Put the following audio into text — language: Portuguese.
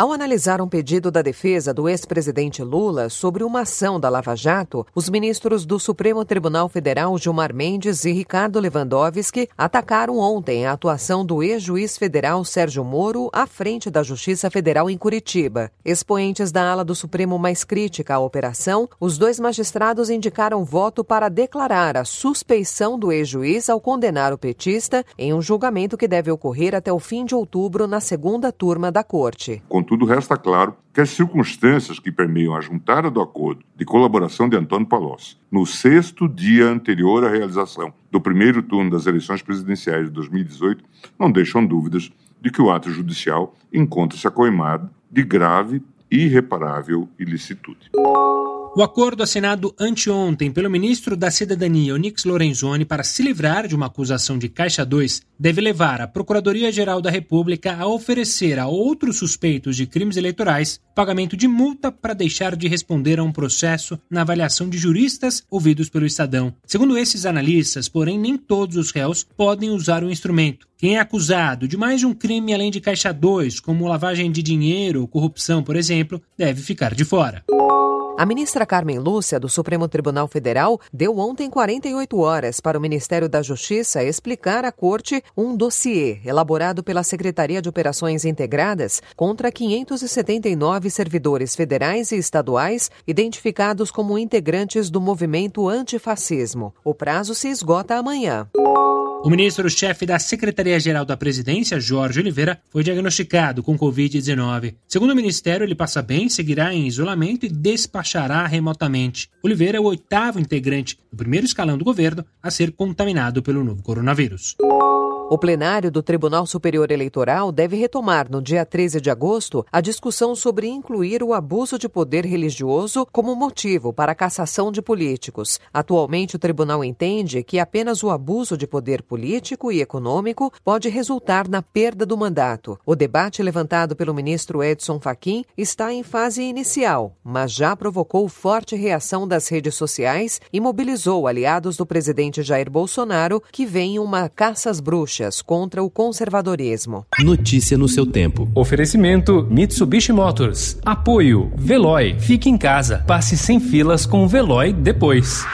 Ao analisar um pedido da defesa do ex-presidente Lula sobre uma ação da Lava Jato, os ministros do Supremo Tribunal Federal Gilmar Mendes e Ricardo Lewandowski atacaram ontem a atuação do ex-juiz federal Sérgio Moro à frente da Justiça Federal em Curitiba. Expoentes da ala do Supremo mais crítica à operação, os dois magistrados indicaram voto para declarar a suspeição do ex-juiz ao condenar o petista em um julgamento que deve ocorrer até o fim de outubro na segunda turma da Corte. Contudo, resta claro que as circunstâncias que permeiam a juntada do acordo de colaboração de Antônio Palocci, no sexto dia anterior à realização do primeiro turno das eleições presidenciais de 2018, não deixam dúvidas de que o ato judicial encontra-se acoimado de grave e irreparável ilicitude. O acordo assinado anteontem pelo ministro da Cidadania, Onix Lorenzoni, para se livrar de uma acusação de Caixa 2, deve levar a Procuradoria-Geral da República a oferecer a outros suspeitos de crimes eleitorais pagamento de multa para deixar de responder a um processo na avaliação de juristas ouvidos pelo Estadão. Segundo esses analistas, porém, nem todos os réus podem usar o instrumento. Quem é acusado de mais de um crime além de Caixa 2, como lavagem de dinheiro ou corrupção, por exemplo, deve ficar de fora. A ministra Carmen Lúcia, do Supremo Tribunal Federal, deu ontem 48 horas para o Ministério da Justiça explicar à Corte um dossiê elaborado pela Secretaria de Operações Integradas contra 579 servidores federais e estaduais identificados como integrantes do movimento antifascismo. O prazo se esgota amanhã. O ministro-chefe da Secretaria-Geral da Presidência, Jorge Oliveira, foi diagnosticado com Covid-19. Segundo o ministério, ele passa bem, seguirá em isolamento e despachará remotamente. Oliveira é o oitavo integrante do primeiro escalão do governo a ser contaminado pelo novo coronavírus. O plenário do Tribunal Superior Eleitoral deve retomar no dia 13 de agosto a discussão sobre incluir o abuso de poder religioso como motivo para a cassação de políticos. Atualmente, o tribunal entende que apenas o abuso de poder político e econômico pode resultar na perda do mandato. O debate levantado pelo ministro Edson Fachin está em fase inicial, mas já provocou forte reação das redes sociais e mobilizou aliados do presidente Jair Bolsonaro que veem uma caça às bruxas contra o conservadorismo. Notícia no seu tempo. Oferecimento Mitsubishi Motors. Apoio Veloy. Fique em casa. Passe sem filas com o Veloy depois.